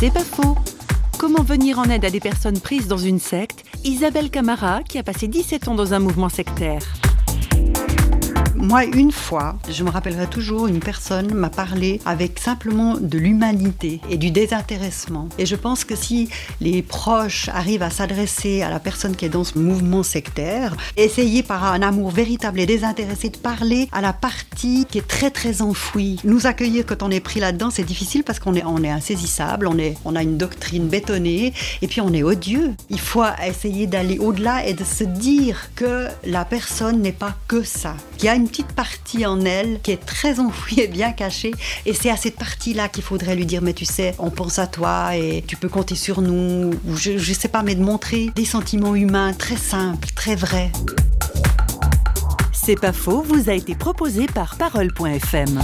C'est pas faux. Comment venir en aide à des personnes prises dans une secte? Isabelle Camara, qui a passé 17 ans dans un mouvement sectaire. Moi, une fois, je me rappellerai toujours, une personne m'a parlé avec simplement de l'humanité et du désintéressement. Et je pense que si les proches arrivent à s'adresser à la personne qui est dans ce mouvement sectaire, essayer par un amour véritable et désintéressé de parler à la partie qui est très très enfouie. Nous accueillir quand on est pris là-dedans, c'est difficile parce qu'on est, insaisissable, on, on a une doctrine bétonnée et puis on est odieux. Il faut essayer d'aller au-delà et de se dire que la personne n'est pas que ça. Qu'il y a une petite partie en elle qui est très enfouie et bien cachée. Et c'est à cette partie-là qu'il faudrait lui dire, mais tu sais, on pense à toi et tu peux compter sur nous. Ou je, je sais pas, mais de montrer des sentiments humains très simples, très vrais. C'est pas faux, vous a été proposé par Parole.fm.